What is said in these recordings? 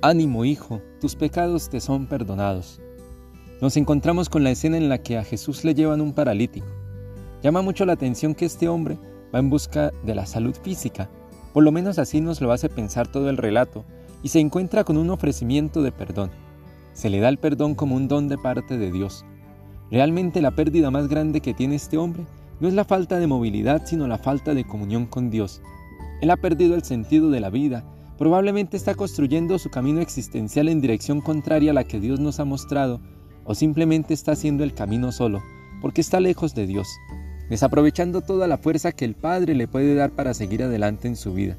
Ánimo, hijo, tus pecados te son perdonados. Nos encontramos con la escena en la que a Jesús le llevan un paralítico. Llama mucho la atención que este hombre va en busca de la salud física, por lo menos así nos lo hace pensar todo el relato, y se encuentra con un ofrecimiento de perdón. Se le da el perdón como un don de parte de Dios. Realmente la pérdida más grande que tiene este hombre no es la falta de movilidad, sino la falta de comunión con Dios. Él ha perdido el sentido de la vida Probablemente está construyendo su camino existencial en dirección contraria a la que Dios nos ha mostrado, o simplemente está haciendo el camino solo, porque está lejos de Dios, desaprovechando toda la fuerza que el Padre le puede dar para seguir adelante en su vida.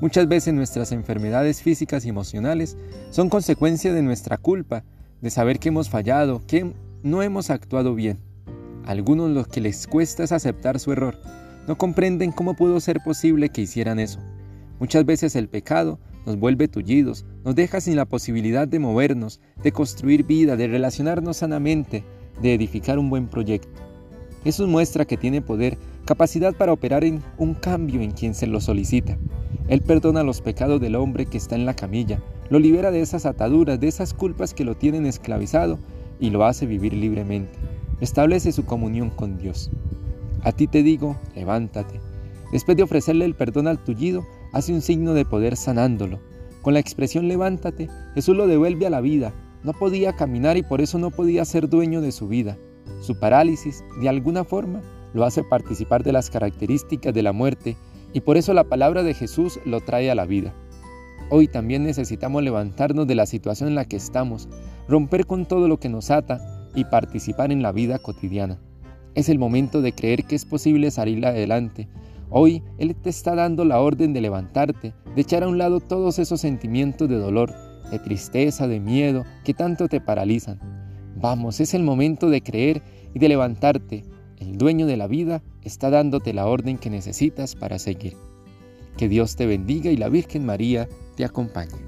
Muchas veces nuestras enfermedades físicas y emocionales son consecuencia de nuestra culpa, de saber que hemos fallado, que no hemos actuado bien. Algunos lo que les cuesta es aceptar su error, no comprenden cómo pudo ser posible que hicieran eso. Muchas veces el pecado nos vuelve tullidos, nos deja sin la posibilidad de movernos, de construir vida, de relacionarnos sanamente, de edificar un buen proyecto. Eso muestra que tiene poder, capacidad para operar un cambio en quien se lo solicita. Él perdona los pecados del hombre que está en la camilla, lo libera de esas ataduras, de esas culpas que lo tienen esclavizado y lo hace vivir libremente. Establece su comunión con Dios. A ti te digo, levántate. Después de ofrecerle el perdón al tullido, hace un signo de poder sanándolo. Con la expresión levántate, Jesús lo devuelve a la vida. No podía caminar y por eso no podía ser dueño de su vida. Su parálisis, de alguna forma, lo hace participar de las características de la muerte y por eso la palabra de Jesús lo trae a la vida. Hoy también necesitamos levantarnos de la situación en la que estamos, romper con todo lo que nos ata y participar en la vida cotidiana. Es el momento de creer que es posible salir adelante, Hoy Él te está dando la orden de levantarte, de echar a un lado todos esos sentimientos de dolor, de tristeza, de miedo que tanto te paralizan. Vamos, es el momento de creer y de levantarte. El dueño de la vida está dándote la orden que necesitas para seguir. Que Dios te bendiga y la Virgen María te acompañe.